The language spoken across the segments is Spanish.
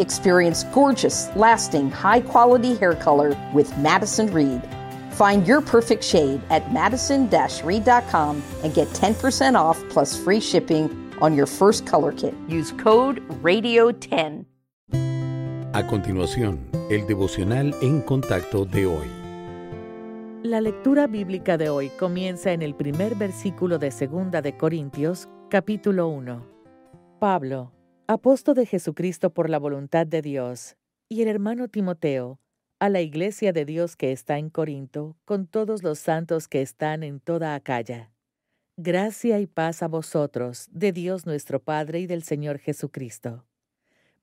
Experience gorgeous, lasting, high quality hair color with Madison Reed. Find your perfect shade at madison reed.com and get 10% off plus free shipping on your first color kit. Use code RADIO10. A continuación, el devocional en contacto de hoy. La lectura bíblica de hoy comienza en el primer versículo de Segunda de Corintios, capítulo 1. Pablo, apóstol de Jesucristo por la voluntad de Dios, y el hermano Timoteo, a la iglesia de Dios que está en Corinto, con todos los santos que están en toda Acaya. Gracia y paz a vosotros, de Dios nuestro Padre y del Señor Jesucristo.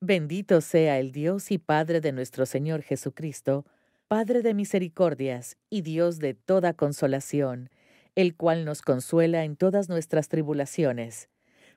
Bendito sea el Dios y Padre de nuestro Señor Jesucristo, Padre de misericordias y Dios de toda consolación, el cual nos consuela en todas nuestras tribulaciones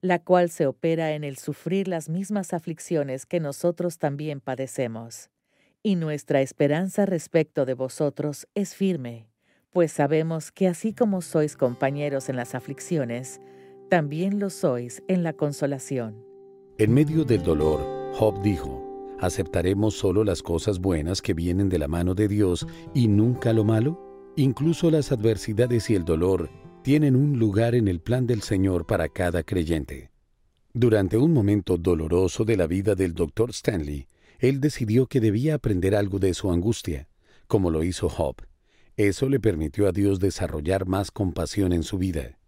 la cual se opera en el sufrir las mismas aflicciones que nosotros también padecemos. Y nuestra esperanza respecto de vosotros es firme, pues sabemos que así como sois compañeros en las aflicciones, también lo sois en la consolación. En medio del dolor, Job dijo, ¿aceptaremos solo las cosas buenas que vienen de la mano de Dios y nunca lo malo? Incluso las adversidades y el dolor tienen un lugar en el plan del Señor para cada creyente. Durante un momento doloroso de la vida del Dr. Stanley, él decidió que debía aprender algo de su angustia, como lo hizo Job. Eso le permitió a Dios desarrollar más compasión en su vida.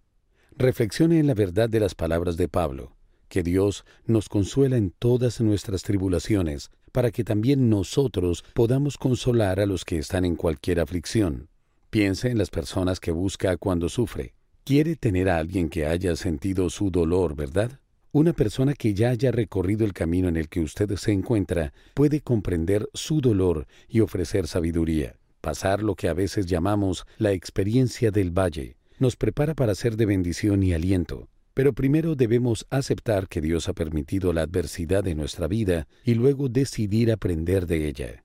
Reflexione en la verdad de las palabras de Pablo, que Dios nos consuela en todas nuestras tribulaciones, para que también nosotros podamos consolar a los que están en cualquier aflicción. Piense en las personas que busca cuando sufre. Quiere tener a alguien que haya sentido su dolor, ¿verdad? Una persona que ya haya recorrido el camino en el que usted se encuentra puede comprender su dolor y ofrecer sabiduría. Pasar lo que a veces llamamos la experiencia del valle nos prepara para ser de bendición y aliento. Pero primero debemos aceptar que Dios ha permitido la adversidad de nuestra vida y luego decidir aprender de ella.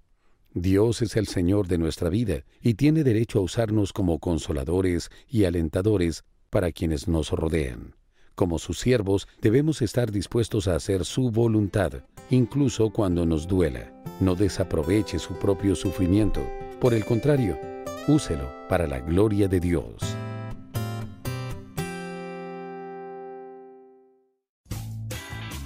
Dios es el Señor de nuestra vida y tiene derecho a usarnos como consoladores y alentadores para quienes nos rodean. Como sus siervos debemos estar dispuestos a hacer su voluntad, incluso cuando nos duela. No desaproveche su propio sufrimiento. Por el contrario, úselo para la gloria de Dios.